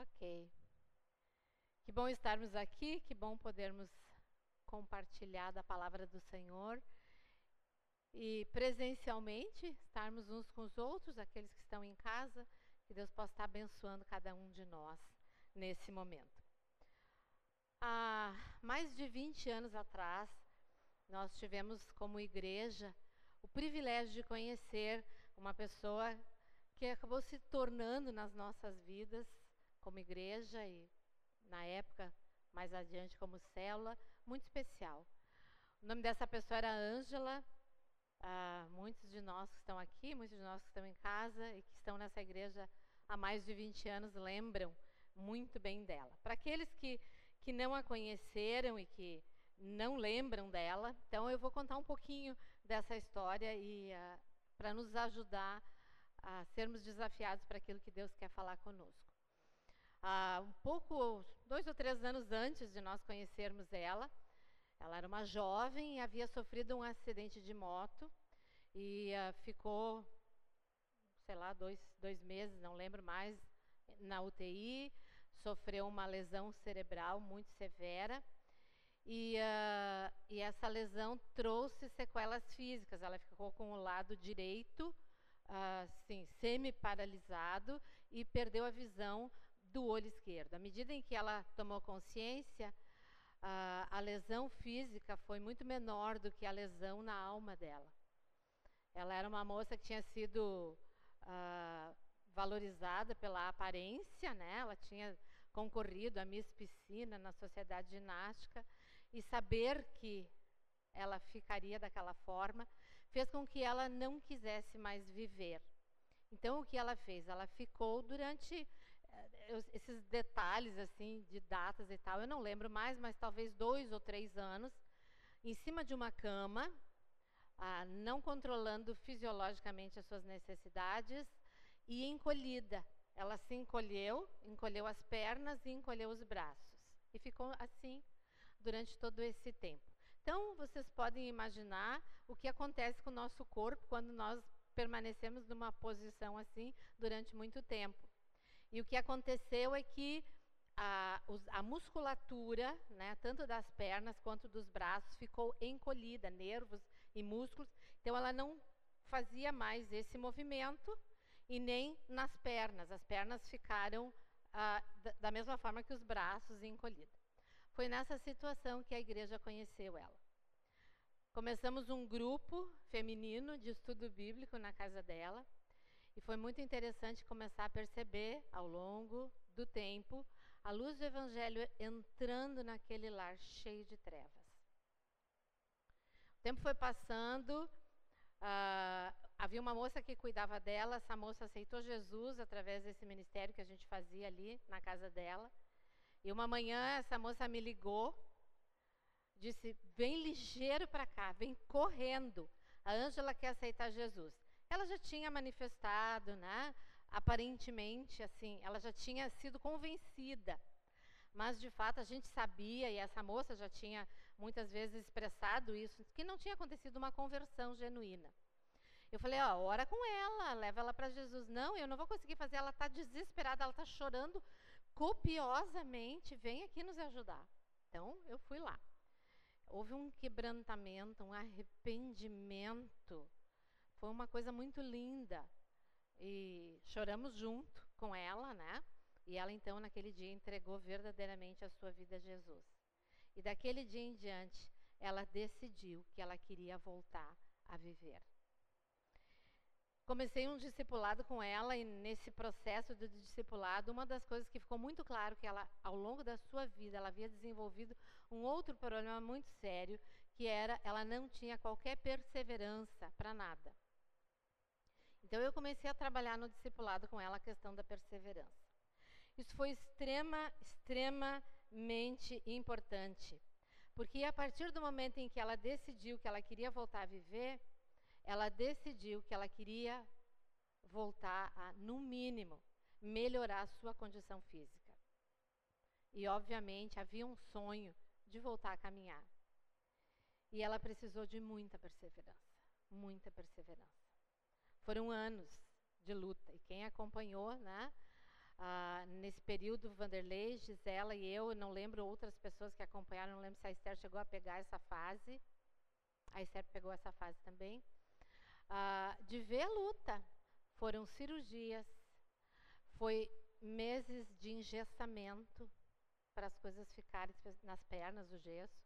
Ok. Que bom estarmos aqui, que bom podermos compartilhar da palavra do Senhor e presencialmente estarmos uns com os outros, aqueles que estão em casa, que Deus possa estar abençoando cada um de nós nesse momento. Há mais de 20 anos atrás, nós tivemos como igreja o privilégio de conhecer uma pessoa que acabou se tornando nas nossas vidas como igreja e na época mais adiante como célula, muito especial. O nome dessa pessoa era Ângela. Ah, muitos de nós que estão aqui, muitos de nós que estão em casa e que estão nessa igreja há mais de 20 anos lembram muito bem dela. Para aqueles que, que não a conheceram e que não lembram dela, então eu vou contar um pouquinho dessa história e uh, para nos ajudar a sermos desafiados para aquilo que Deus quer falar conosco. Uh, um pouco, dois ou três anos antes de nós conhecermos ela, ela era uma jovem e havia sofrido um acidente de moto e uh, ficou, sei lá, dois, dois meses, não lembro mais, na UTI, sofreu uma lesão cerebral muito severa e, uh, e essa lesão trouxe sequelas físicas. Ela ficou com o lado direito, assim, semi-paralisado e perdeu a visão do olho esquerdo. À medida em que ela tomou consciência, uh, a lesão física foi muito menor do que a lesão na alma dela. Ela era uma moça que tinha sido uh, valorizada pela aparência, né? Ela tinha concorrido a Miss Piscina na Sociedade Ginástica e saber que ela ficaria daquela forma fez com que ela não quisesse mais viver. Então o que ela fez? Ela ficou durante esses detalhes assim de datas e tal, eu não lembro mais, mas talvez dois ou três anos, em cima de uma cama, ah, não controlando fisiologicamente as suas necessidades e encolhida. Ela se encolheu, encolheu as pernas e encolheu os braços. E ficou assim durante todo esse tempo. Então, vocês podem imaginar o que acontece com o nosso corpo quando nós permanecemos numa posição assim durante muito tempo. E o que aconteceu é que a, a, musculatura, né, tanto das pernas quanto dos braços, ficou encolhida, nervos e músculos. Então, ela não fazia mais esse movimento e nem nas pernas. As pernas ficaram ah, da, da mesma forma que os braços encolhidos. Foi nessa situação que a igreja conheceu ela. Começamos um grupo feminino de estudo bíblico na casa dela. E foi muito interessante começar a perceber, ao longo do tempo, a luz do Evangelho entrando naquele lar cheio de trevas. O tempo foi passando, Uh, havia uma moça que cuidava dela, essa moça aceitou Jesus através desse ministério que a gente fazia ali na casa dela. E uma manhã essa moça me ligou, disse: Vem ligeiro para cá, vem correndo. A Ângela quer aceitar Jesus. Ela já tinha manifestado, né? Aparentemente, assim, ela já tinha sido convencida. Mas de fato a gente sabia, e essa moça já tinha muitas vezes expressado isso, que não tinha acontecido uma conversão genuína. Eu falei, ó, ora com ela, leva ela para Jesus. Não, eu não vou conseguir fazer, ela está desesperada, ela está chorando copiosamente, vem aqui nos ajudar. Então, eu fui lá. Houve um quebrantamento, um arrependimento. Foi uma coisa muito linda. E choramos junto com ela, né? E ela então naquele dia entregou verdadeiramente a sua vida a Jesus. E daquele dia em diante, ela decidiu que ela queria voltar a viver. Comecei um discipulado com ela e nesse processo do discipulado, uma das coisas que ficou muito claro que ela, ao longo da sua vida, ela havia desenvolvido um outro problema muito sério, que era ela não tinha qualquer perseverança para nada. Então eu comecei a trabalhar no discipulado com ela a questão da perseverança. Isso foi extrema, extremamente importante. Porque a partir do momento em que ela decidiu que ela queria voltar a viver, ela decidiu que ela queria voltar a, no mínimo, melhorar a sua condição física. E, obviamente, havia um sonho de voltar a caminhar. E ela precisou de muita perseverança, muita perseverança. Foram anos de luta. E quem acompanhou, né, Uh, nesse período, Vanderlei, Gisela e eu, não lembro outras pessoas que acompanharam, não lembro se a Esther chegou a pegar essa fase. A Esther pegou essa fase também. Uh, de ver a luta. Foram cirurgias, foi meses de engessamento para as coisas ficarem nas pernas, o gesso,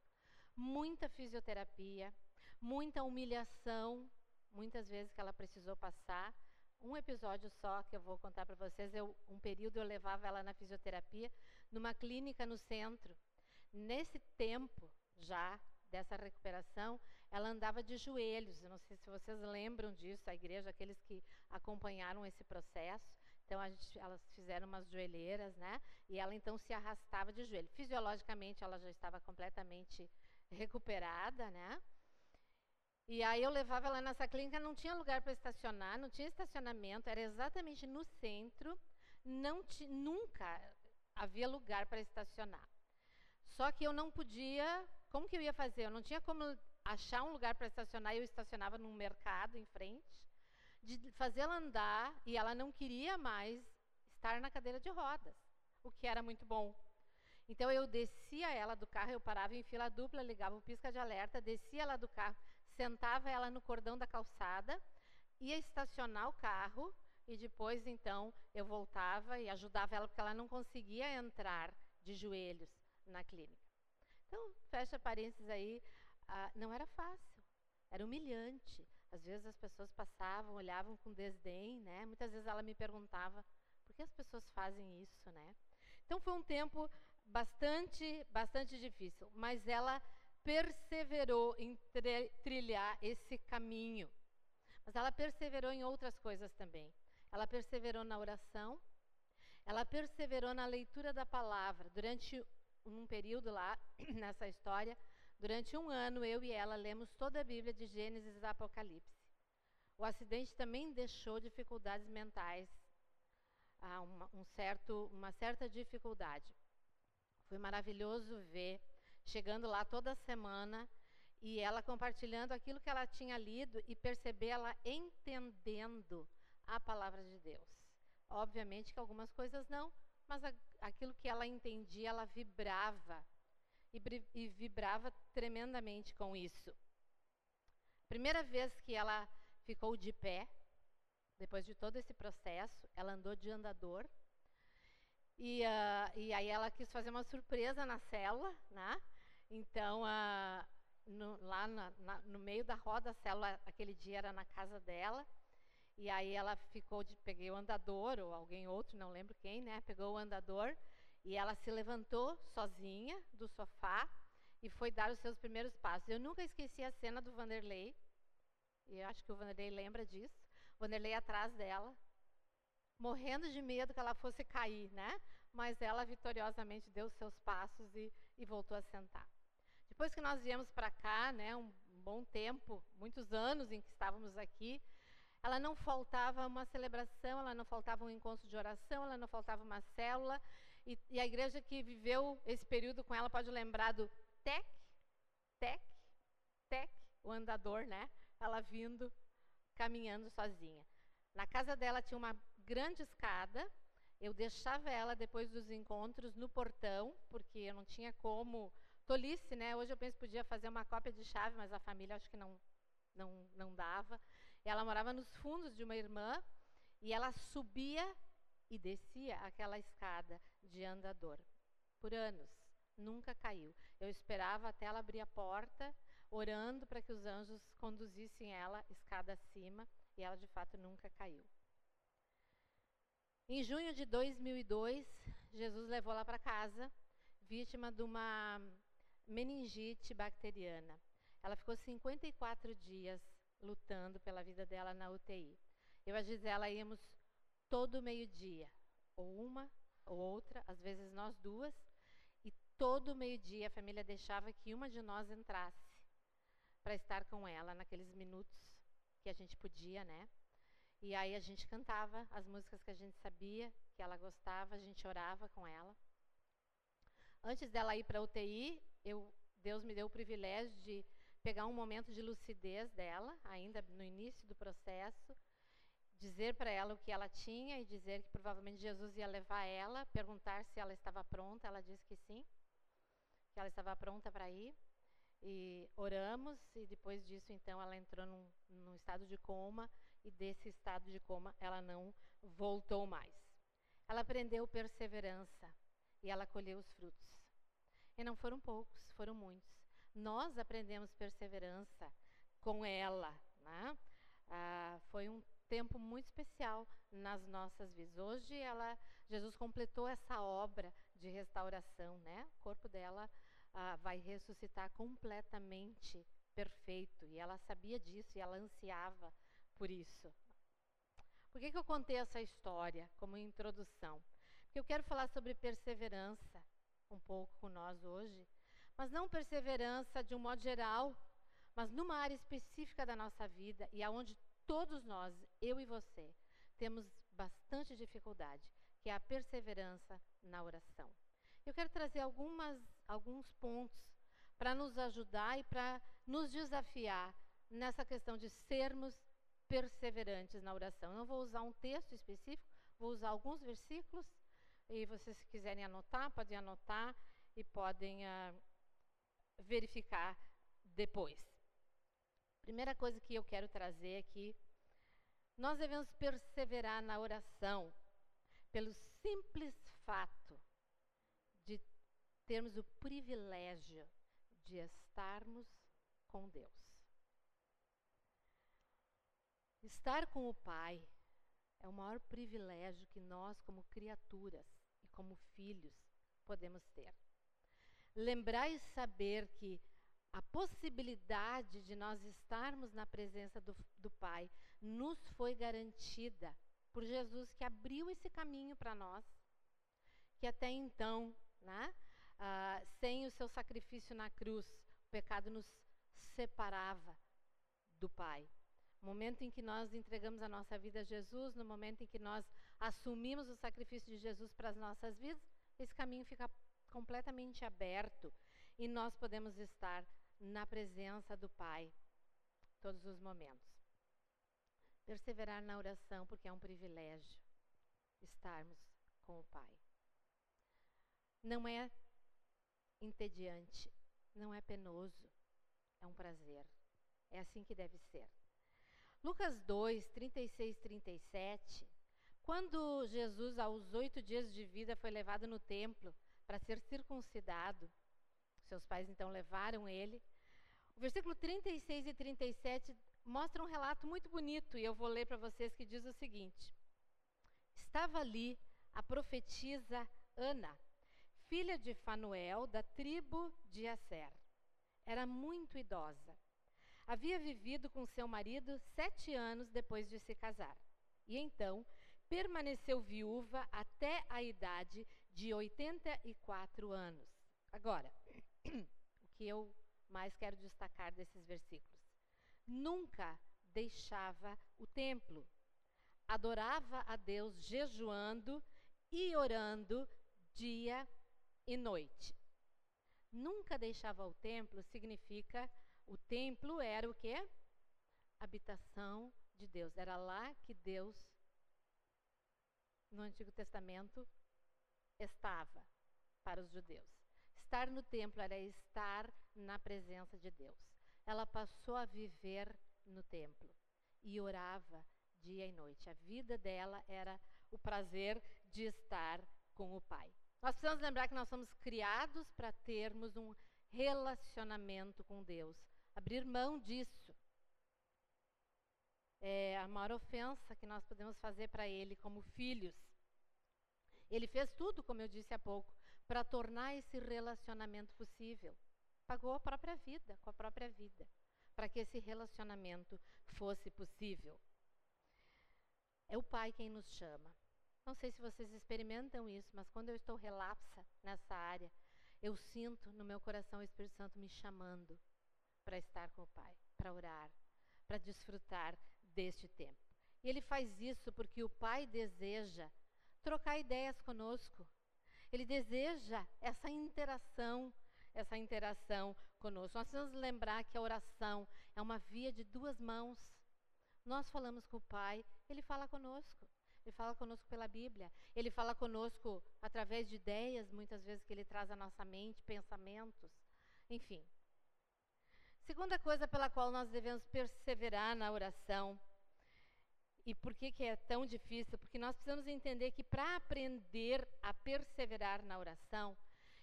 muita fisioterapia, muita humilhação, muitas vezes que ela precisou passar. Um episódio só que eu vou contar para vocês, eu, um período eu levava ela na fisioterapia numa clínica no centro. Nesse tempo já dessa recuperação, ela andava de joelhos. Eu não sei se vocês lembram disso, a igreja, aqueles que acompanharam esse processo. Então gente, elas fizeram umas joelheiras, né? E ela então se arrastava de joelho. Fisiologicamente ela já estava completamente recuperada, né? E aí eu levava ela nessa clínica, não tinha lugar para estacionar, não tinha estacionamento, era exatamente no centro, não nunca havia lugar para estacionar. Só que eu não podia, como que eu ia fazer? Eu não tinha como achar um lugar para estacionar, eu estacionava num mercado em frente, de fazê-la andar, e ela não queria mais estar na cadeira de rodas, o que era muito bom. Então eu descia ela do carro, eu parava em fila dupla, ligava o pisca de alerta, descia ela do carro, sentava ela no cordão da calçada, ia estacionar o carro e depois então eu voltava e ajudava ela porque ela não conseguia entrar de joelhos na clínica. Então, fecha parênteses aí, ah, não era fácil, era humilhante. Às vezes as pessoas passavam, olhavam com desdém, né? Muitas vezes ela me perguntava por que as pessoas fazem isso, né? Então foi um tempo bastante, bastante difícil, mas ela perseverou em trilhar esse caminho. Mas ela perseverou em outras coisas também. Ela perseverou na oração, ela perseverou na leitura da palavra. Durante um período lá, nessa história, durante um ano, eu e ela lemos toda a Bíblia de Gênesis a Apocalipse. O acidente também deixou dificuldades mentais, ah, uma, um certo, uma certa dificuldade. Foi maravilhoso ver chegando lá toda semana e ela compartilhando aquilo que ela tinha lido e perceber ela entendendo a palavra de Deus. Obviamente que algumas coisas não, mas a, aquilo que ela entendia, ela vibrava e, e vibrava tremendamente com isso. Primeira vez que ela ficou de pé, depois de todo esse processo, ela andou de andador e, uh, e aí ela quis fazer uma surpresa na célula, né? Então, uh, no, lá na, na, no meio da roda, a célula, aquele dia era na casa dela. E aí ela ficou de. Peguei o andador, ou alguém outro, não lembro quem, né? Pegou o andador e ela se levantou sozinha do sofá e foi dar os seus primeiros passos. Eu nunca esqueci a cena do Vanderlei. E eu acho que o Vanderlei lembra disso. Vanderlei atrás dela, morrendo de medo que ela fosse cair, né? Mas ela vitoriosamente deu os seus passos e, e voltou a sentar. Depois que nós viemos para cá, né, um bom tempo, muitos anos em que estávamos aqui, ela não faltava uma celebração, ela não faltava um encontro de oração, ela não faltava uma célula. E, e a igreja que viveu esse período com ela pode lembrar do tec, tec, tec, o andador, né? Ela vindo, caminhando sozinha. Na casa dela tinha uma grande escada. Eu deixava ela depois dos encontros no portão, porque eu não tinha como. Tolice, né? Hoje eu penso que podia fazer uma cópia de chave, mas a família acho que não, não, não dava. Ela morava nos fundos de uma irmã e ela subia e descia aquela escada de andador por anos. Nunca caiu. Eu esperava até ela abrir a porta, orando para que os anjos conduzissem ela escada acima, e ela de fato nunca caiu. Em junho de 2002, Jesus levou ela para casa, vítima de uma meningite bacteriana. Ela ficou 54 dias lutando pela vida dela na UTI. Eu e a Gisela íamos todo meio-dia, ou uma ou outra, às vezes nós duas, e todo meio-dia a família deixava que uma de nós entrasse para estar com ela naqueles minutos que a gente podia, né? E aí a gente cantava as músicas que a gente sabia, que ela gostava, a gente orava com ela. Antes dela ir para a UTI, eu, Deus me deu o privilégio de pegar um momento de lucidez dela, ainda no início do processo, dizer para ela o que ela tinha e dizer que provavelmente Jesus ia levar ela, perguntar se ela estava pronta. Ela disse que sim, que ela estava pronta para ir. E oramos, e depois disso, então, ela entrou num, num estado de coma, e desse estado de coma ela não voltou mais. Ela aprendeu perseverança e ela colheu os frutos. E não foram poucos, foram muitos. Nós aprendemos perseverança com ela. Né? Ah, foi um tempo muito especial nas nossas vidas. Hoje ela, Jesus completou essa obra de restauração, né? O corpo dela ah, vai ressuscitar completamente perfeito e ela sabia disso e ela ansiava por isso. Por que, que eu contei essa história como introdução? Porque eu quero falar sobre perseverança um pouco com nós hoje, mas não perseverança de um modo geral, mas numa área específica da nossa vida e aonde todos nós, eu e você, temos bastante dificuldade, que é a perseverança na oração. Eu quero trazer algumas, alguns pontos para nos ajudar e para nos desafiar nessa questão de sermos perseverantes na oração. Eu não vou usar um texto específico, vou usar alguns versículos e vocês se quiserem anotar, podem anotar e podem uh, verificar depois. Primeira coisa que eu quero trazer aqui, nós devemos perseverar na oração pelo simples fato de termos o privilégio de estarmos com Deus. Estar com o Pai é o maior privilégio que nós, como criaturas como filhos, podemos ter. Lembrar e saber que a possibilidade de nós estarmos na presença do, do Pai nos foi garantida por Jesus, que abriu esse caminho para nós, que até então, né, uh, sem o seu sacrifício na cruz, o pecado nos separava do Pai. No momento em que nós entregamos a nossa vida a Jesus, no momento em que nós assumimos o sacrifício de Jesus para as nossas vidas, esse caminho fica completamente aberto e nós podemos estar na presença do Pai todos os momentos. Perseverar na oração, porque é um privilégio estarmos com o Pai. Não é entediante, não é penoso, é um prazer. É assim que deve ser. Lucas 2, 36, 37. Quando Jesus, aos oito dias de vida, foi levado no templo para ser circuncidado, seus pais então levaram ele. O versículo 36 e 37 mostra um relato muito bonito e eu vou ler para vocês que diz o seguinte: Estava ali a profetisa Ana, filha de Fanuel, da tribo de Asser. Era muito idosa. Havia vivido com seu marido sete anos depois de se casar. E então permaneceu viúva até a idade de 84 anos. Agora, o que eu mais quero destacar desses versículos. Nunca deixava o templo. Adorava a Deus jejuando e orando dia e noite. Nunca deixava o templo significa o templo era o quê? Habitação de Deus. Era lá que Deus no Antigo Testamento estava para os judeus. Estar no templo era estar na presença de Deus. Ela passou a viver no templo e orava dia e noite. A vida dela era o prazer de estar com o Pai. Nós precisamos lembrar que nós somos criados para termos um relacionamento com Deus. Abrir mão disso é a maior ofensa que nós podemos fazer para Ele como filhos. Ele fez tudo, como eu disse há pouco, para tornar esse relacionamento possível. Pagou a própria vida, com a própria vida, para que esse relacionamento fosse possível. É o Pai quem nos chama. Não sei se vocês experimentam isso, mas quando eu estou relapsa nessa área, eu sinto no meu coração o Espírito Santo me chamando para estar com o Pai, para orar, para desfrutar deste tempo. E ele faz isso porque o Pai deseja trocar ideias conosco, ele deseja essa interação, essa interação conosco. Nós precisamos lembrar que a oração é uma via de duas mãos. Nós falamos com o Pai, Ele fala conosco. Ele fala conosco pela Bíblia. Ele fala conosco através de ideias, muitas vezes que Ele traz à nossa mente, pensamentos. Enfim. Segunda coisa pela qual nós devemos perseverar na oração. E por que, que é tão difícil? Porque nós precisamos entender que para aprender a perseverar na oração,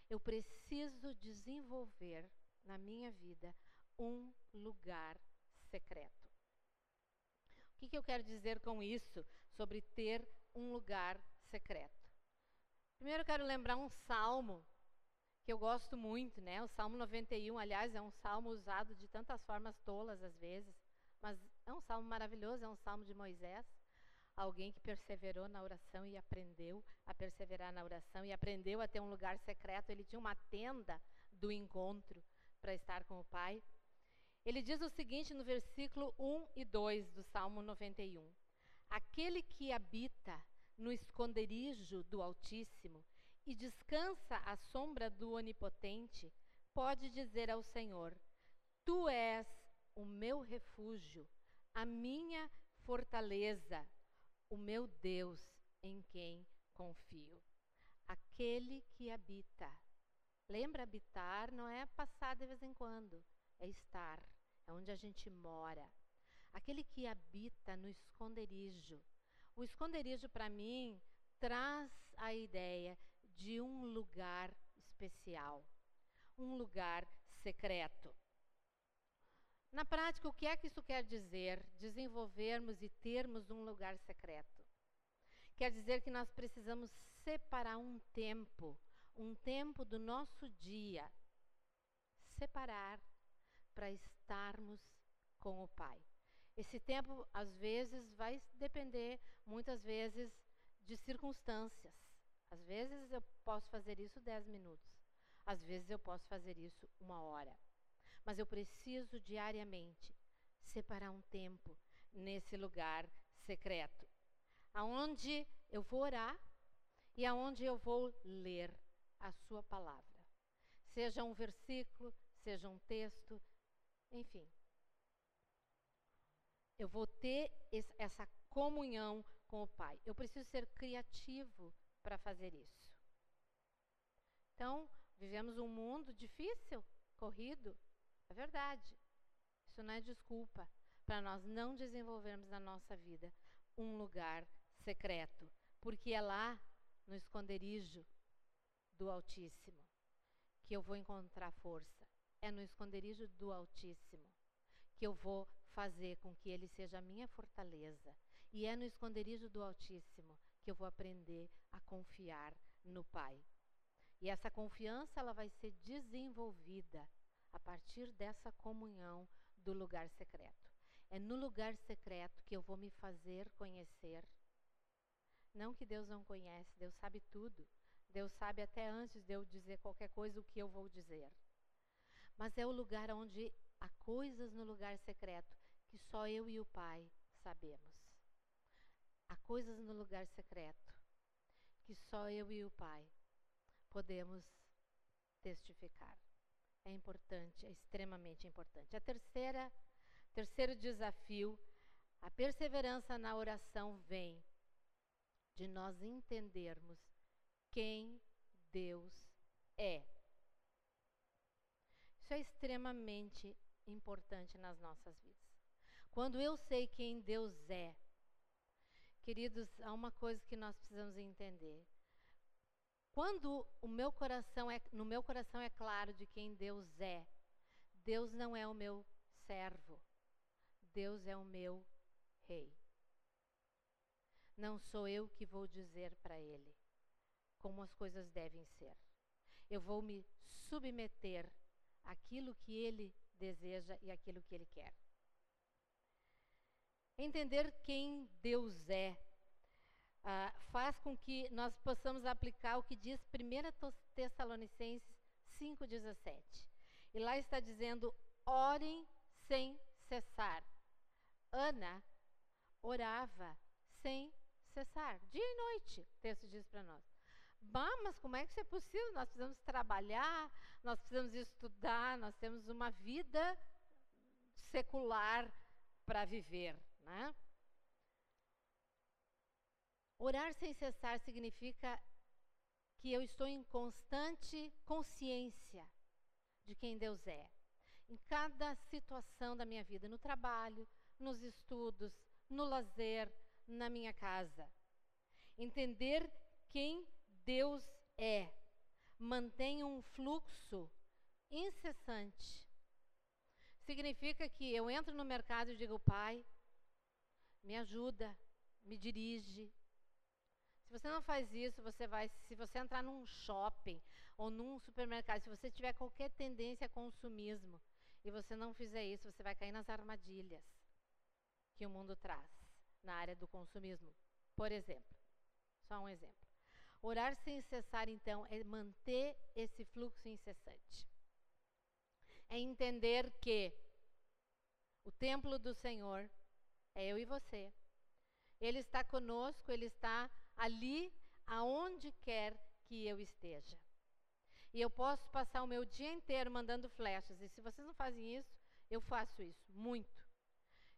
eu preciso desenvolver na minha vida um lugar secreto. O que, que eu quero dizer com isso, sobre ter um lugar secreto? Primeiro, eu quero lembrar um salmo que eu gosto muito, né? O Salmo 91, aliás, é um salmo usado de tantas formas tolas às vezes, mas é um salmo maravilhoso, é um salmo de Moisés, alguém que perseverou na oração e aprendeu a perseverar na oração e aprendeu a ter um lugar secreto. Ele tinha uma tenda do encontro para estar com o Pai. Ele diz o seguinte no versículo 1 e 2 do Salmo 91: Aquele que habita no esconderijo do Altíssimo e descansa à sombra do Onipotente, pode dizer ao Senhor: Tu és o meu refúgio, a minha fortaleza, o meu Deus em quem confio. Aquele que habita. Lembra, habitar não é passar de vez em quando é estar, é onde a gente mora. Aquele que habita no esconderijo. O esconderijo, para mim, traz a ideia de um lugar especial, um lugar secreto. Na prática, o que é que isso quer dizer? Desenvolvermos e termos um lugar secreto. Quer dizer que nós precisamos separar um tempo, um tempo do nosso dia, separar para estarmos com o Pai. Esse tempo, às vezes, vai depender, muitas vezes, de circunstâncias. Às vezes eu posso fazer isso dez minutos. Às vezes eu posso fazer isso uma hora. Mas eu preciso diariamente separar um tempo nesse lugar secreto, aonde eu vou orar e aonde eu vou ler a sua palavra. Seja um versículo, seja um texto, enfim. Eu vou ter essa comunhão com o Pai. Eu preciso ser criativo para fazer isso. Então, vivemos um mundo difícil, corrido. É verdade. Isso não é desculpa para nós não desenvolvermos na nossa vida um lugar secreto, porque é lá no esconderijo do Altíssimo que eu vou encontrar força é no esconderijo do Altíssimo que eu vou fazer com que Ele seja a minha fortaleza. E é no esconderijo do Altíssimo que eu vou aprender a confiar no Pai. E essa confiança ela vai ser desenvolvida a partir dessa comunhão do lugar secreto. É no lugar secreto que eu vou me fazer conhecer. Não que Deus não conhece, Deus sabe tudo. Deus sabe até antes de eu dizer qualquer coisa o que eu vou dizer mas é o lugar onde há coisas no lugar secreto que só eu e o Pai sabemos. Há coisas no lugar secreto que só eu e o Pai podemos testificar. É importante, é extremamente importante. A terceira, terceiro desafio, a perseverança na oração vem de nós entendermos quem Deus é. Isso é extremamente importante nas nossas vidas. Quando eu sei quem Deus é, queridos, há uma coisa que nós precisamos entender. Quando o meu coração é, no meu coração é claro de quem Deus é, Deus não é o meu servo, Deus é o meu rei. Não sou eu que vou dizer para ele como as coisas devem ser. Eu vou me submeter aquilo que ele deseja e aquilo que ele quer. Entender quem Deus é uh, faz com que nós possamos aplicar o que diz 1 Tessalonicenses 5,17. E lá está dizendo: orem sem cessar. Ana orava sem cessar, dia e noite, o texto diz para nós. Bah, mas como é que isso é possível? Nós precisamos trabalhar, nós precisamos estudar, nós temos uma vida secular para viver, Né? Orar sem cessar significa que eu estou em constante consciência de quem Deus é. Em cada situação da minha vida, no trabalho, nos estudos, no lazer, na minha casa. Entender quem Deus é. Mantém um fluxo incessante. Significa que eu entro no mercado e digo, Pai, me ajuda, me dirige. Se você não faz isso, você vai, se você entrar num shopping ou num supermercado, se você tiver qualquer tendência a consumismo e você não fizer isso, você vai cair nas armadilhas que o mundo traz na área do consumismo. Por exemplo, só um exemplo. Orar sem cessar, então, é manter esse fluxo incessante. É entender que o templo do Senhor é eu e você. Ele está conosco, ele está ali aonde quer que eu esteja. E eu posso passar o meu dia inteiro mandando flechas. E se vocês não fazem isso, eu faço isso muito.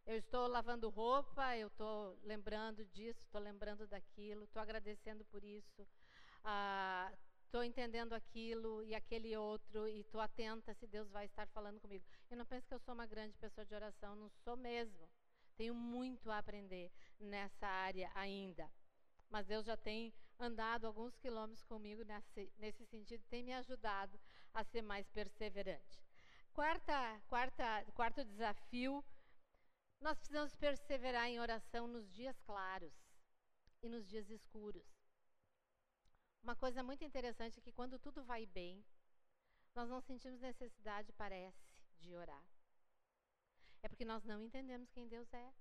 Eu estou lavando roupa, eu estou lembrando disso, estou lembrando daquilo, estou agradecendo por isso, estou ah, entendendo aquilo e aquele outro, e estou atenta se Deus vai estar falando comigo. Eu não penso que eu sou uma grande pessoa de oração, não sou mesmo. Tenho muito a aprender nessa área ainda. Mas Deus já tem andado alguns quilômetros comigo nesse, nesse sentido, tem me ajudado a ser mais perseverante. Quarta, quarta, quarto desafio nós precisamos perseverar em oração nos dias claros e nos dias escuros. Uma coisa muito interessante é que quando tudo vai bem, nós não sentimos necessidade, parece, de orar. É porque nós não entendemos quem Deus é.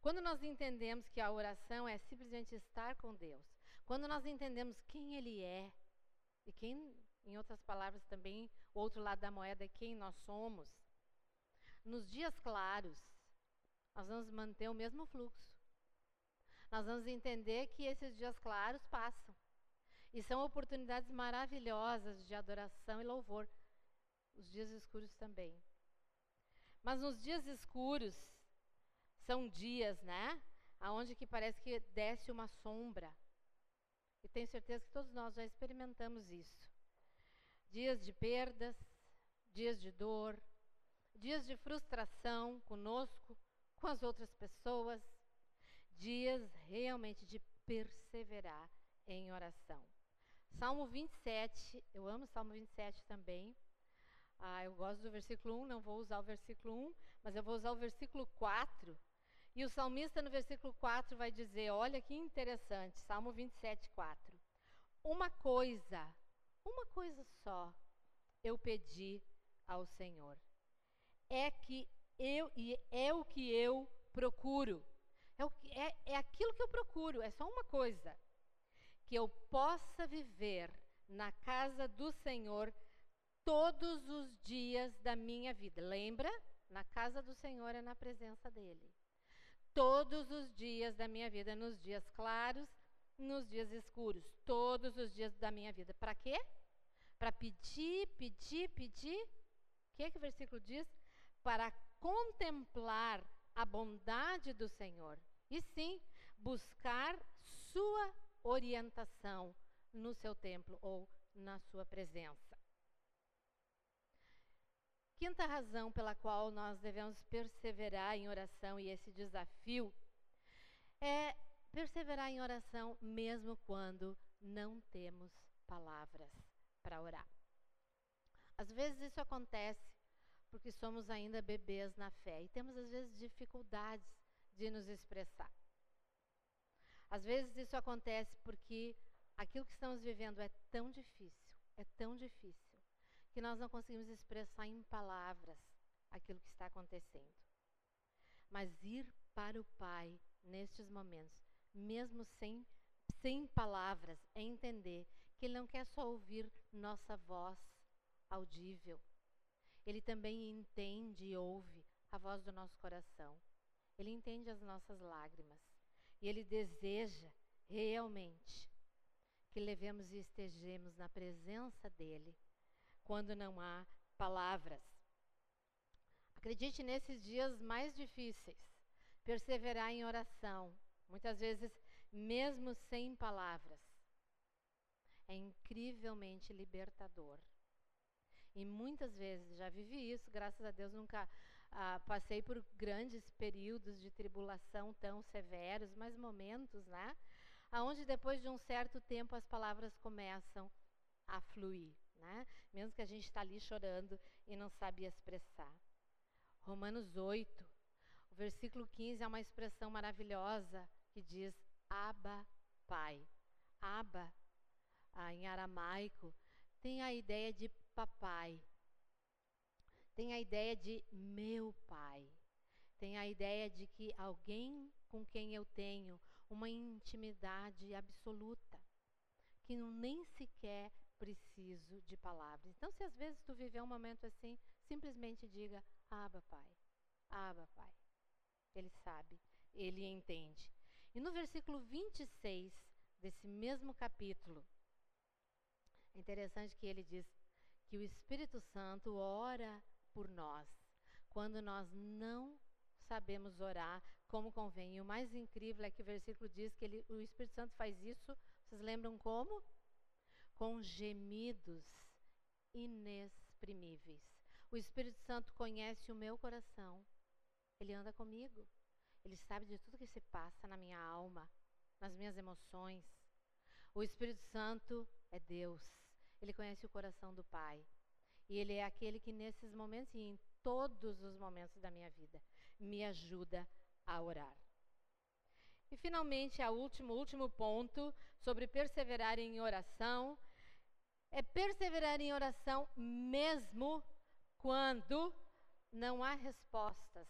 Quando nós entendemos que a oração é simplesmente estar com Deus, quando nós entendemos quem Ele é, e quem, em outras palavras também, o outro lado da moeda é quem nós somos, nos dias claros, nós vamos manter o mesmo fluxo. Nós vamos entender que esses dias claros passam. E são oportunidades maravilhosas de adoração e louvor. Os dias escuros também. Mas nos dias escuros, são dias, né? Aonde que parece que desce uma sombra. E tenho certeza que todos nós já experimentamos isso. Dias de perdas, dias de dor, dias de frustração conosco, com as outras pessoas, dias realmente de perseverar em oração. Salmo 27, eu amo Salmo 27 também. Ah, eu gosto do versículo 1, não vou usar o versículo 1, mas eu vou usar o versículo 4. E o salmista no versículo 4 vai dizer: Olha que interessante, Salmo 27, 4. Uma coisa, uma coisa só eu pedi ao Senhor é que eu e é o que eu procuro. É, o que, é, é aquilo que eu procuro, é só uma coisa. Que eu possa viver na casa do Senhor todos os dias da minha vida. Lembra? Na casa do Senhor é na presença dEle. Todos os dias da minha vida, nos dias claros, nos dias escuros, todos os dias da minha vida. Para quê? Para pedir, pedir, pedir. O que é que o versículo diz? para contemplar a bondade do Senhor e sim buscar sua orientação no seu templo ou na sua presença. Quinta razão pela qual nós devemos perseverar em oração e esse desafio é perseverar em oração mesmo quando não temos palavras para orar. Às vezes isso acontece porque somos ainda bebês na fé e temos às vezes dificuldades de nos expressar. Às vezes isso acontece porque aquilo que estamos vivendo é tão difícil, é tão difícil, que nós não conseguimos expressar em palavras aquilo que está acontecendo. Mas ir para o Pai nestes momentos, mesmo sem, sem palavras, é entender que Ele não quer só ouvir nossa voz audível, ele também entende e ouve a voz do nosso coração. Ele entende as nossas lágrimas. E ele deseja realmente que levemos e estejamos na presença dele quando não há palavras. Acredite nesses dias mais difíceis, perseverar em oração, muitas vezes mesmo sem palavras. É incrivelmente libertador. E muitas vezes já vivi isso, graças a Deus nunca ah, passei por grandes períodos de tribulação tão severos, mas momentos, né? Aonde depois de um certo tempo as palavras começam a fluir, né? Mesmo que a gente está ali chorando e não sabe expressar. Romanos 8, o versículo 15 é uma expressão maravilhosa que diz Abba, Pai. Abba, ah, em aramaico, tem a ideia de papai, tem a ideia de meu pai, tem a ideia de que alguém com quem eu tenho uma intimidade absoluta, que nem sequer preciso de palavras. Então, se às vezes tu viver um momento assim, simplesmente diga: Aba, Pai. Aba, Pai. Ele sabe, ele entende. E no versículo 26 desse mesmo capítulo, é interessante que ele diz que o Espírito Santo ora por nós quando nós não sabemos orar como convém. E o mais incrível é que o versículo diz que ele, o Espírito Santo faz isso, vocês lembram como? Com gemidos inexprimíveis. O Espírito Santo conhece o meu coração. Ele anda comigo. Ele sabe de tudo que se passa na minha alma, nas minhas emoções. O Espírito Santo é Deus. Ele conhece o coração do Pai. E Ele é aquele que nesses momentos e em todos os momentos da minha vida me ajuda a orar. E finalmente, o último, último ponto sobre perseverar em oração é perseverar em oração mesmo quando não há respostas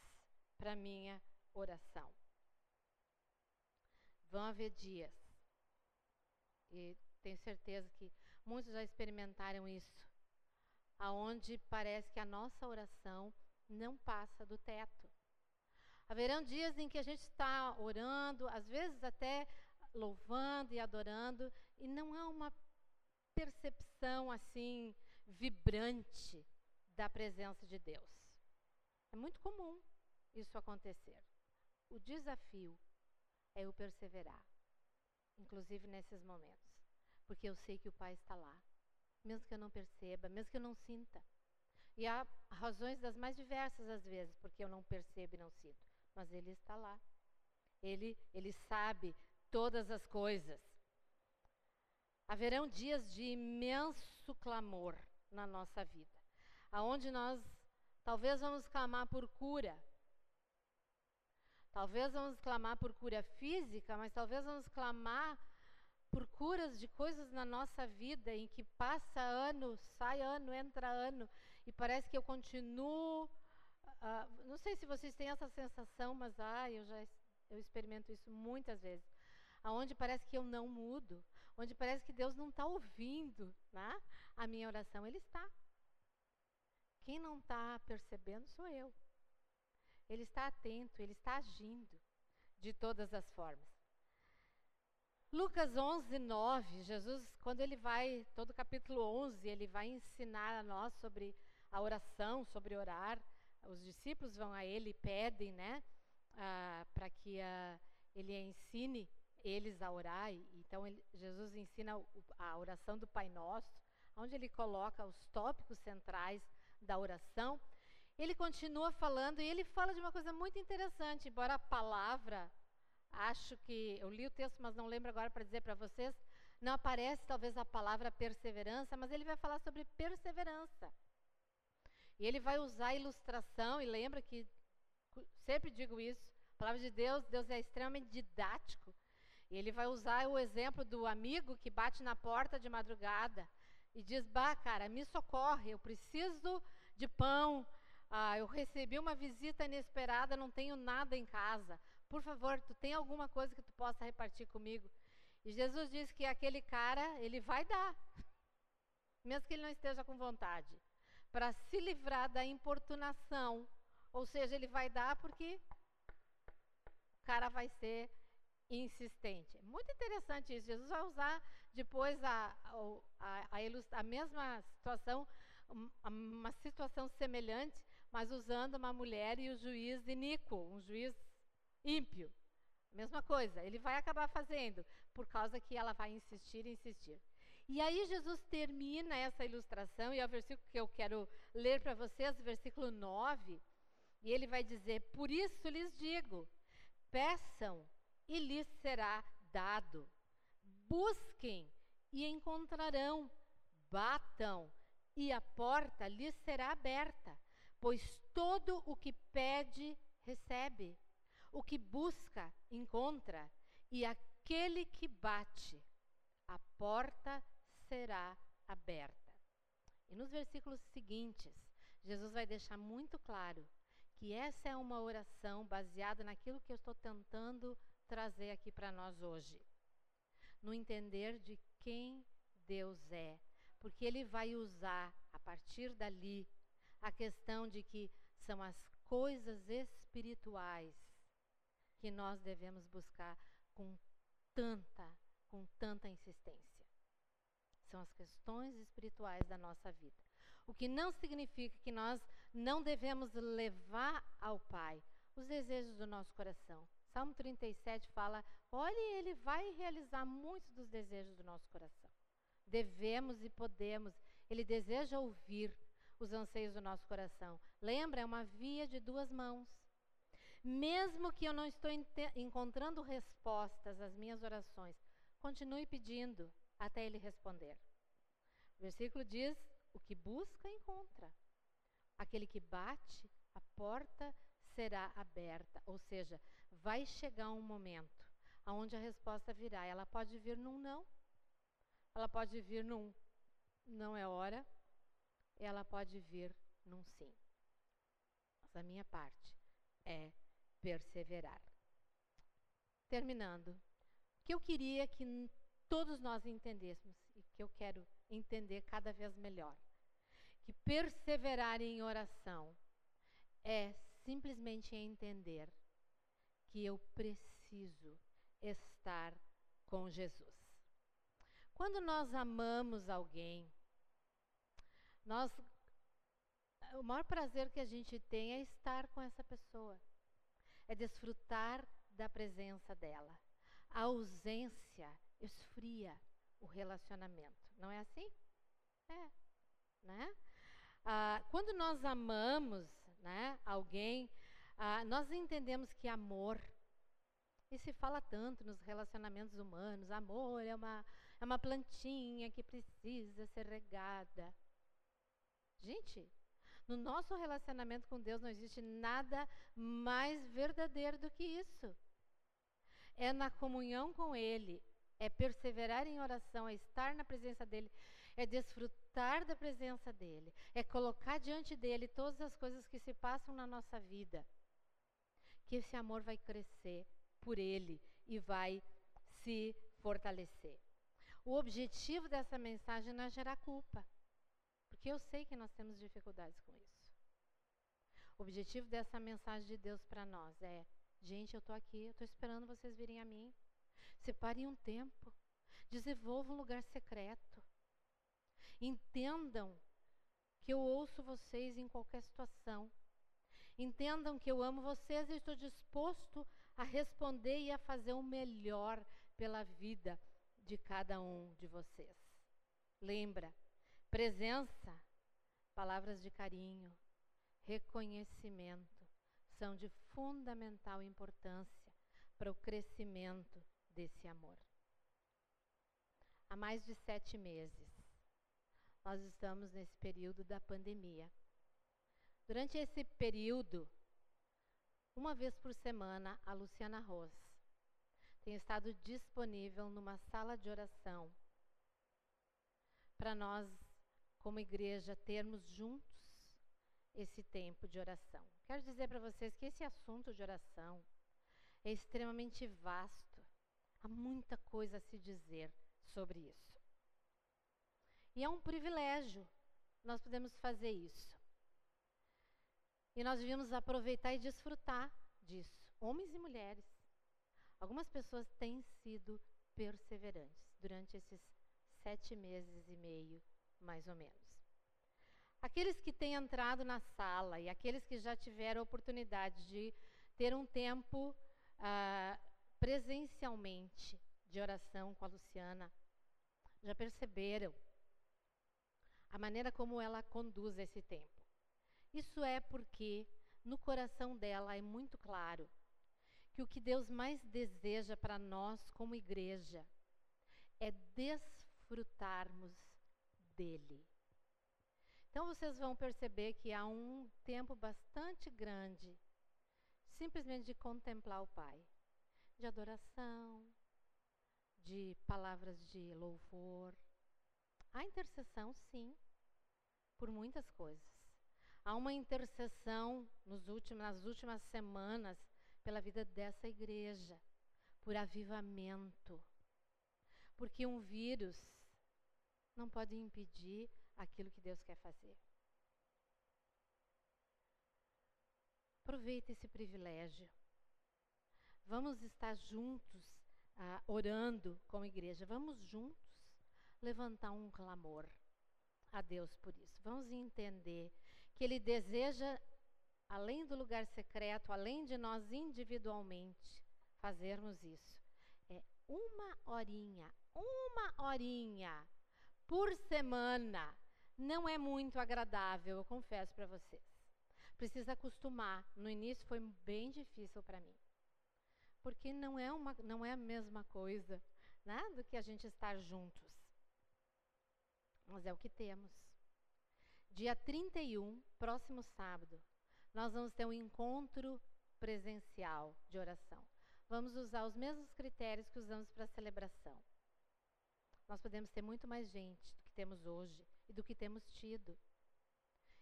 para minha oração. Vão haver dias, e tenho certeza que muitos já experimentaram isso, aonde parece que a nossa oração não passa do teto. Haverão dias em que a gente está orando, às vezes até louvando e adorando, e não há uma percepção assim vibrante da presença de Deus. É muito comum isso acontecer. O desafio é o perseverar, inclusive nesses momentos, porque eu sei que o Pai está lá, mesmo que eu não perceba, mesmo que eu não sinta. E há razões das mais diversas às vezes, porque eu não percebo e não sinto, mas Ele está lá. Ele, ele sabe todas as coisas. Haverão dias de imenso clamor na nossa vida aonde nós talvez vamos clamar por cura. Talvez vamos clamar por cura física, mas talvez vamos clamar por curas de coisas na nossa vida em que passa ano, sai ano, entra ano e parece que eu continuo. Uh, não sei se vocês têm essa sensação, mas ah, eu já eu experimento isso muitas vezes. Aonde parece que eu não mudo, onde parece que Deus não está ouvindo né, a minha oração. Ele está. Quem não está percebendo sou eu. Ele está atento, ele está agindo de todas as formas. Lucas 11, 9, Jesus, quando ele vai, todo o capítulo 11, ele vai ensinar a nós sobre a oração, sobre orar. Os discípulos vão a ele e pedem, né, ah, para que ah, ele ensine eles a orar. Então, ele, Jesus ensina a oração do Pai Nosso, onde ele coloca os tópicos centrais da oração, ele continua falando e ele fala de uma coisa muito interessante, embora a palavra, acho que eu li o texto, mas não lembro agora para dizer para vocês, não aparece talvez a palavra perseverança, mas ele vai falar sobre perseverança. E ele vai usar a ilustração, e lembra que sempre digo isso, a palavra de Deus, Deus é extremamente didático. Ele vai usar o exemplo do amigo que bate na porta de madrugada e diz: Bah, cara, me socorre, eu preciso de pão. Ah, eu recebi uma visita inesperada, não tenho nada em casa. Por favor, tu tem alguma coisa que tu possa repartir comigo? E Jesus diz que aquele cara, ele vai dar, mesmo que ele não esteja com vontade, para se livrar da importunação. Ou seja, ele vai dar porque o cara vai ser insistente. Muito interessante isso. Jesus vai usar depois a, a, a, a mesma situação, uma situação semelhante, mas usando uma mulher e o juiz iníquo, um juiz ímpio. Mesma coisa, ele vai acabar fazendo, por causa que ela vai insistir e insistir. E aí Jesus termina essa ilustração, e é o versículo que eu quero ler para vocês, versículo 9, e ele vai dizer: Por isso lhes digo, peçam e lhes será dado, busquem e encontrarão, batam e a porta lhes será aberta, pois todo o que pede, recebe, o que busca, encontra, e aquele que bate, a porta será aberta. E nos versículos seguintes, Jesus vai deixar muito claro que essa é uma oração baseada naquilo que eu estou tentando trazer aqui para nós hoje. No entender de quem Deus é. Porque Ele vai usar, a partir dali, a questão de que são as coisas espirituais que nós devemos buscar com tanta, com tanta insistência. São as questões espirituais da nossa vida. O que não significa que nós não devemos levar ao Pai os desejos do nosso coração. Salmo 37 fala: olhe, ele vai realizar muitos dos desejos do nosso coração. Devemos e podemos. Ele deseja ouvir os anseios do nosso coração. Lembra, é uma via de duas mãos. Mesmo que eu não estou encontrando respostas às minhas orações, continue pedindo até ele responder. O versículo diz: o que busca, encontra. Aquele que bate, a porta será aberta. Ou seja, vai chegar um momento onde a resposta virá. Ela pode vir num não, ela pode vir num não é hora, ela pode vir num sim. Mas a minha parte é perseverar. Terminando, o que eu queria que todos nós entendêssemos e que eu quero entender cada vez melhor, que perseverar em oração é simplesmente entender que eu preciso estar com Jesus. Quando nós amamos alguém, nós o maior prazer que a gente tem é estar com essa pessoa, é desfrutar da presença dela. A ausência esfria o relacionamento, não é assim? É, né? Ah, quando nós amamos né, alguém, ah, nós entendemos que amor, e se fala tanto nos relacionamentos humanos, amor é uma é uma plantinha que precisa ser regada. Gente, no nosso relacionamento com Deus não existe nada mais verdadeiro do que isso. É na comunhão com Ele, é perseverar em oração, é estar na presença dEle, é desfrutar da presença dEle, é colocar diante dEle todas as coisas que se passam na nossa vida. Que esse amor vai crescer por Ele e vai se fortalecer. O objetivo dessa mensagem não é gerar culpa, porque eu sei que nós temos dificuldades com isso. O objetivo dessa mensagem de Deus para nós é: gente, eu estou aqui, eu estou esperando vocês virem a mim. Separem um tempo, desenvolvam um lugar secreto. Entendam que eu ouço vocês em qualquer situação. Entendam que eu amo vocês e estou disposto a responder e a fazer o melhor pela vida de cada um de vocês. Lembra, presença, palavras de carinho, reconhecimento são de fundamental importância para o crescimento desse amor. Há mais de sete meses, nós estamos nesse período da pandemia. Durante esse período, uma vez por semana, a Luciana Ross tem estado disponível numa sala de oração para nós, como igreja, termos juntos esse tempo de oração. Quero dizer para vocês que esse assunto de oração é extremamente vasto. Há muita coisa a se dizer sobre isso. E é um privilégio nós podemos fazer isso. E nós devemos aproveitar e desfrutar disso, homens e mulheres. Algumas pessoas têm sido perseverantes durante esses sete meses e meio, mais ou menos. Aqueles que têm entrado na sala e aqueles que já tiveram a oportunidade de ter um tempo ah, presencialmente de oração com a Luciana, já perceberam a maneira como ela conduz esse tempo. Isso é porque no coração dela é muito claro que o que Deus mais deseja para nós como igreja é desfrutarmos dele. Então vocês vão perceber que há um tempo bastante grande simplesmente de contemplar o Pai, de adoração, de palavras de louvor. Há intercessão, sim, por muitas coisas. Há uma intercessão últimos, nas últimas semanas pela vida dessa igreja, por avivamento. Porque um vírus não pode impedir aquilo que Deus quer fazer. Aproveite esse privilégio. Vamos estar juntos, ah, orando como igreja. Vamos juntos levantar um clamor a Deus por isso. Vamos entender que Ele deseja, além do lugar secreto, além de nós individualmente fazermos isso. É uma horinha, uma horinha por semana. Não é muito agradável, eu confesso para vocês precisa acostumar. No início foi bem difícil para mim. Porque não é, uma, não é a mesma coisa né, do que a gente estar juntos. Mas é o que temos. Dia 31, próximo sábado, nós vamos ter um encontro presencial de oração. Vamos usar os mesmos critérios que usamos para a celebração. Nós podemos ter muito mais gente do que temos hoje e do que temos tido.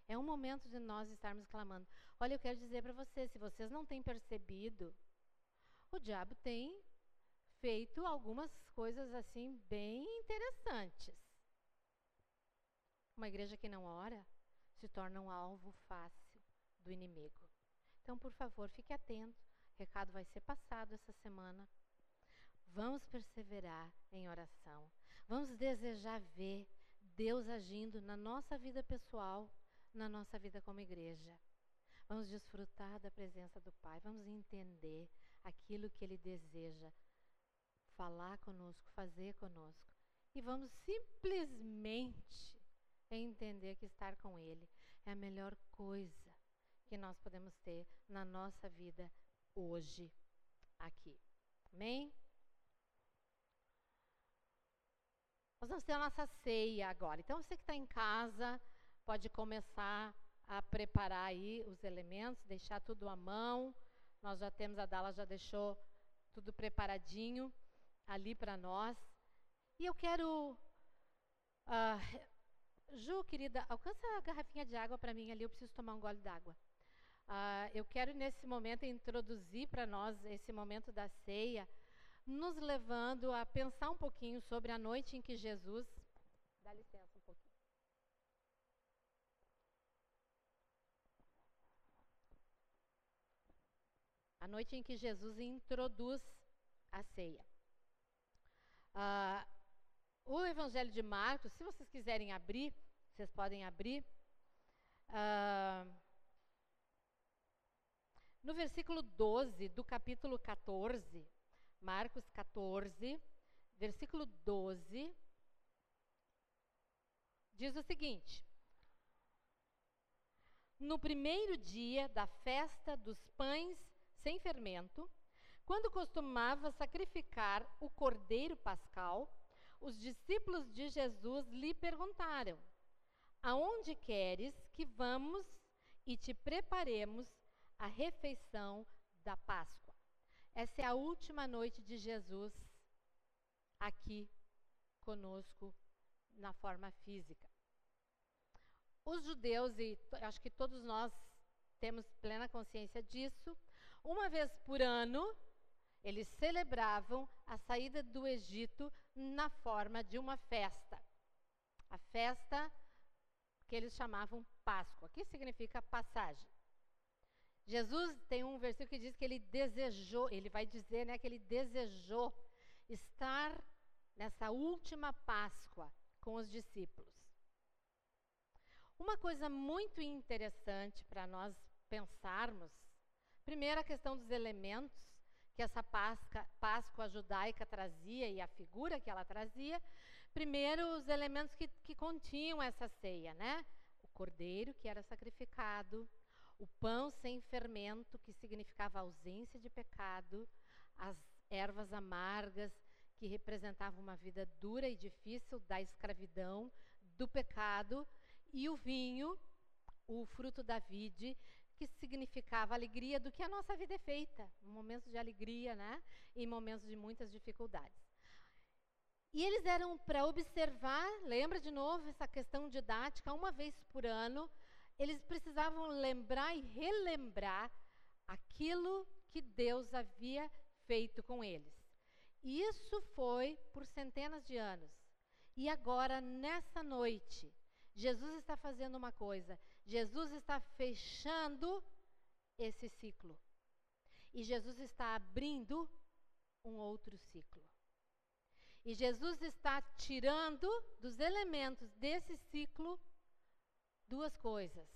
É um momento de nós estarmos clamando. Olha, eu quero dizer para vocês, se vocês não têm percebido, o diabo tem feito algumas coisas assim bem interessantes. Uma igreja que não ora se torna um alvo fácil do inimigo. Então, por favor, fique atento. O recado vai ser passado essa semana. Vamos perseverar em oração. Vamos desejar ver Deus agindo na nossa vida pessoal na nossa vida como igreja. Vamos desfrutar da presença do Pai, vamos entender aquilo que Ele deseja falar conosco, fazer conosco. E vamos simplesmente entender que estar com Ele é a melhor coisa que nós podemos ter na nossa vida hoje, aqui. Amém? Nós vamos ter a nossa ceia agora. Então, você que está em casa, pode começar a preparar aí os elementos, deixar tudo à mão. Nós já temos, a Dala já deixou tudo preparadinho ali para nós. E eu quero. Uh, Ju, querida, alcança a garrafinha de água para mim ali, eu preciso tomar um gole d'água. Uh, eu quero, nesse momento, introduzir para nós esse momento da ceia, nos levando a pensar um pouquinho sobre a noite em que Jesus. Dá licença. a noite em que Jesus introduz a ceia. Ah, o Evangelho de Marcos, se vocês quiserem abrir, vocês podem abrir. Ah, no versículo 12 do capítulo 14, Marcos 14, versículo 12, diz o seguinte: No primeiro dia da festa dos pães sem fermento, quando costumava sacrificar o cordeiro pascal, os discípulos de Jesus lhe perguntaram: Aonde queres que vamos e te preparemos a refeição da Páscoa? Essa é a última noite de Jesus aqui conosco na forma física. Os judeus, e acho que todos nós temos plena consciência disso, uma vez por ano, eles celebravam a saída do Egito na forma de uma festa. A festa que eles chamavam Páscoa, que significa passagem. Jesus tem um versículo que diz que ele desejou, ele vai dizer né, que ele desejou estar nessa última Páscoa com os discípulos. Uma coisa muito interessante para nós pensarmos, primeiro a questão dos elementos que essa Páscoa, Páscoa judaica trazia e a figura que ela trazia. Primeiro, os elementos que, que continham essa ceia, né? O cordeiro que era sacrificado, o pão sem fermento, que significava ausência de pecado, as ervas amargas, que representavam uma vida dura e difícil da escravidão, do pecado, e o vinho, o fruto da vide, que significava alegria do que a nossa vida é feita, momentos de alegria, né? E momentos de muitas dificuldades. E eles eram para observar, lembra de novo essa questão didática, uma vez por ano, eles precisavam lembrar e relembrar aquilo que Deus havia feito com eles. E isso foi por centenas de anos. E agora, nessa noite, Jesus está fazendo uma coisa. Jesus está fechando esse ciclo. E Jesus está abrindo um outro ciclo. E Jesus está tirando dos elementos desse ciclo duas coisas: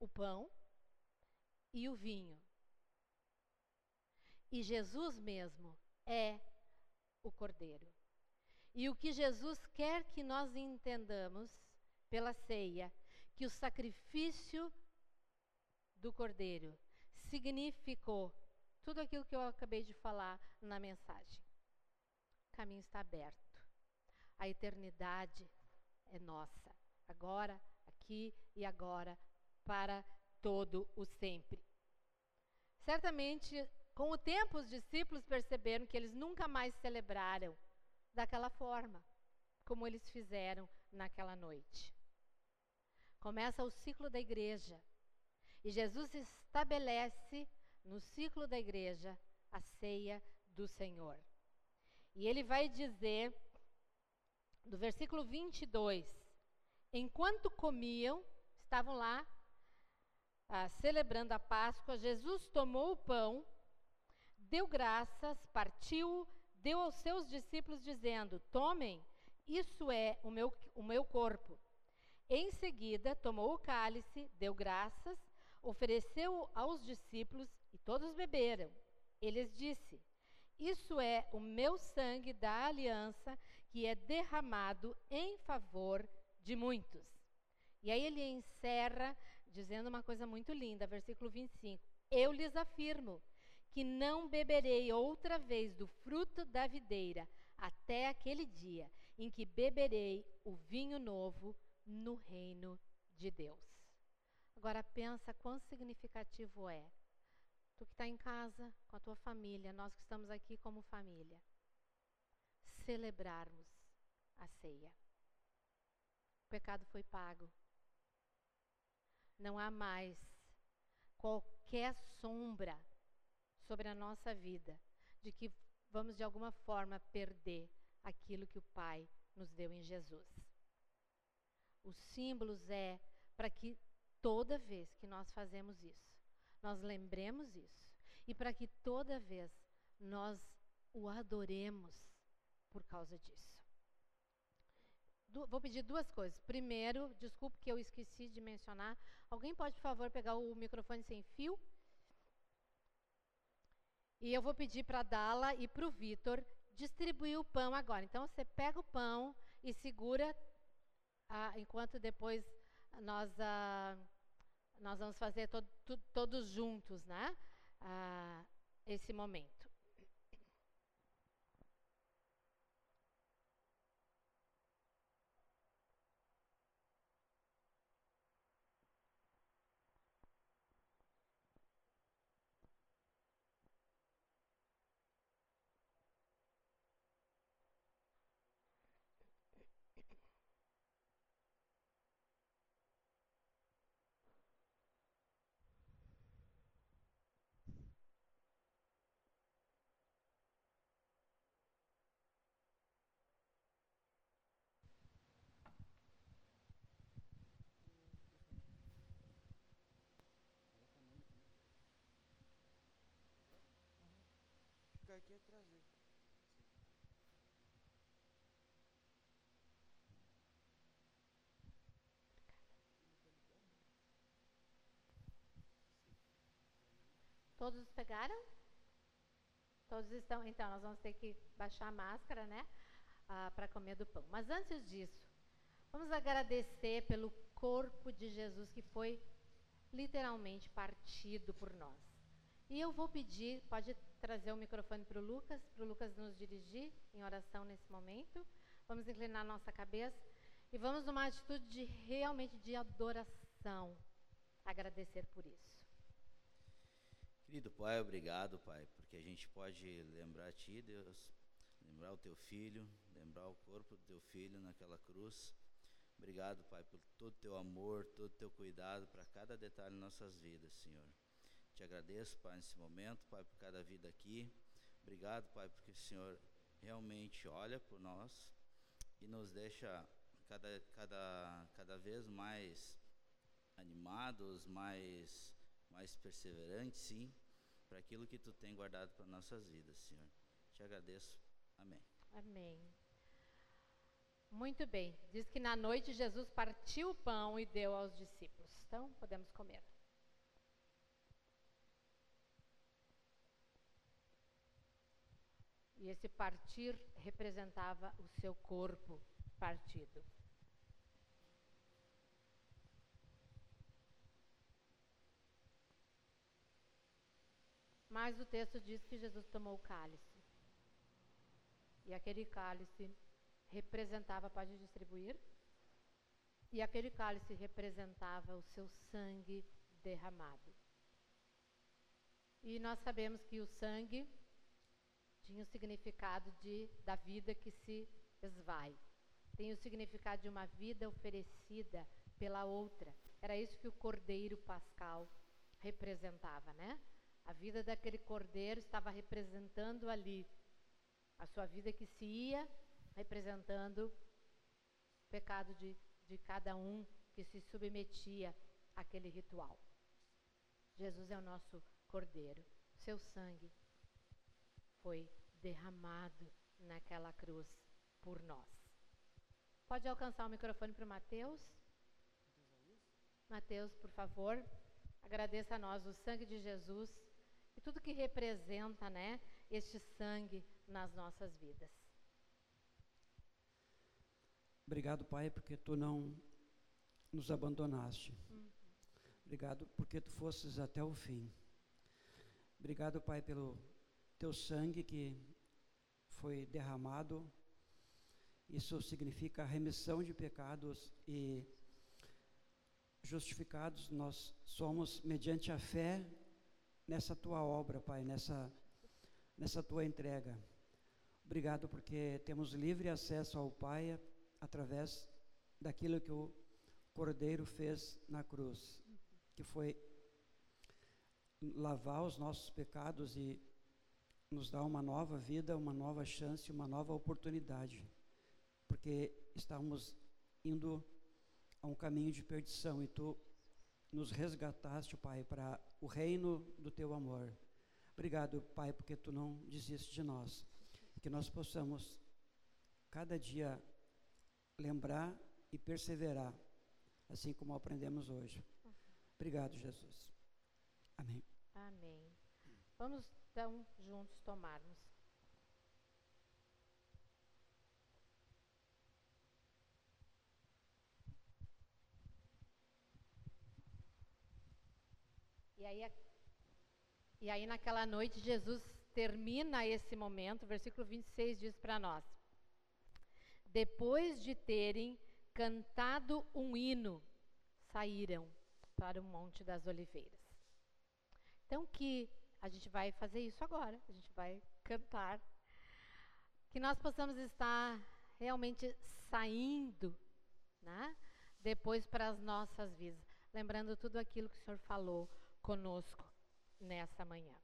o pão e o vinho. E Jesus mesmo é o Cordeiro. E o que Jesus quer que nós entendamos pela ceia, que o sacrifício do Cordeiro significou tudo aquilo que eu acabei de falar na mensagem. O caminho está aberto. A eternidade é nossa, agora, aqui e agora, para todo o sempre. Certamente com o tempo, os discípulos perceberam que eles nunca mais celebraram daquela forma, como eles fizeram naquela noite. Começa o ciclo da igreja. E Jesus estabelece no ciclo da igreja a ceia do Senhor. E ele vai dizer, do versículo 22, enquanto comiam, estavam lá ah, celebrando a Páscoa, Jesus tomou o pão deu graças, partiu, deu aos seus discípulos, dizendo: Tomem, isso é o meu, o meu corpo. Em seguida, tomou o cálice, deu graças, ofereceu aos discípulos e todos beberam. Ele disse: Isso é o meu sangue da aliança que é derramado em favor de muitos. E aí ele encerra dizendo uma coisa muito linda, versículo 25: Eu lhes afirmo que não beberei outra vez do fruto da videira até aquele dia em que beberei o vinho novo no reino de Deus. Agora pensa quão significativo é. Tu que está em casa com a tua família, nós que estamos aqui como família, celebrarmos a ceia. O pecado foi pago. Não há mais qualquer sombra sobre a nossa vida, de que vamos de alguma forma perder aquilo que o Pai nos deu em Jesus. Os símbolos é para que toda vez que nós fazemos isso, nós lembremos isso e para que toda vez nós o adoremos por causa disso. Du vou pedir duas coisas. Primeiro, desculpe que eu esqueci de mencionar. Alguém pode, por favor, pegar o microfone sem fio? E eu vou pedir para a Dala e para o Vitor distribuir o pão agora. Então você pega o pão e segura ah, enquanto depois nós, ah, nós vamos fazer to to todos juntos, né? Ah, esse momento. chegar aqui e trazer. Todos pegaram? Todos estão. Então, nós vamos ter que baixar a máscara, né? Ah, Para comer do pão. Mas antes disso, vamos agradecer pelo corpo de Jesus que foi literalmente partido por nós. E eu vou pedir, pode trazer o microfone para o Lucas, para o Lucas nos dirigir em oração nesse momento. Vamos inclinar nossa cabeça e vamos numa atitude de realmente de adoração, agradecer por isso. Querido Pai, obrigado, Pai, porque a gente pode lembrar Ti, Deus, lembrar o Teu Filho, lembrar o corpo do Teu Filho naquela cruz. Obrigado, Pai, por todo o Teu amor, todo o Teu cuidado para cada detalhe em nossas vidas, Senhor. Te agradeço, Pai, nesse momento, Pai, por cada vida aqui. Obrigado, Pai, porque o Senhor realmente olha por nós e nos deixa cada, cada, cada vez mais animados, mais mais perseverante, sim, para aquilo que tu tem guardado para nossas vidas, Senhor. Te agradeço. Amém. Amém. Muito bem. Diz que na noite Jesus partiu o pão e deu aos discípulos. Então, podemos comer. E esse partir representava o seu corpo partido. Mas o texto diz que Jesus tomou o cálice. E aquele cálice representava, pode distribuir? E aquele cálice representava o seu sangue derramado. E nós sabemos que o sangue tinha o significado de, da vida que se esvai. Tem o significado de uma vida oferecida pela outra. Era isso que o cordeiro pascal representava, né? A vida daquele cordeiro estava representando ali a sua vida que se ia, representando o pecado de, de cada um que se submetia àquele ritual. Jesus é o nosso cordeiro. Seu sangue foi derramado naquela cruz por nós. Pode alcançar o microfone para o Mateus? Mateus, por favor. Agradeça a nós o sangue de Jesus e tudo que representa, né, este sangue nas nossas vidas. Obrigado, Pai, porque tu não nos abandonaste. Uhum. Obrigado porque tu fosses até o fim. Obrigado, Pai, pelo teu sangue que foi derramado. Isso significa remissão de pecados e justificados nós somos mediante a fé nessa tua obra, Pai, nessa, nessa tua entrega. Obrigado porque temos livre acesso ao Pai através daquilo que o Cordeiro fez na cruz, que foi lavar os nossos pecados e nos dar uma nova vida, uma nova chance, uma nova oportunidade, porque estávamos indo a um caminho de perdição e tu nos resgataste, Pai, para o reino do teu amor. Obrigado, Pai, porque tu não desiste de nós. Que nós possamos cada dia lembrar e perseverar, assim como aprendemos hoje. Obrigado, Jesus. Amém. Amém. Vamos então juntos tomarmos. E aí, e aí naquela noite Jesus termina esse momento, versículo 26 diz para nós: Depois de terem cantado um hino, saíram para o Monte das Oliveiras. Então que a gente vai fazer isso agora, a gente vai cantar, que nós possamos estar realmente saindo, né? Depois para as nossas vidas, lembrando tudo aquilo que o Senhor falou conosco nessa manhã.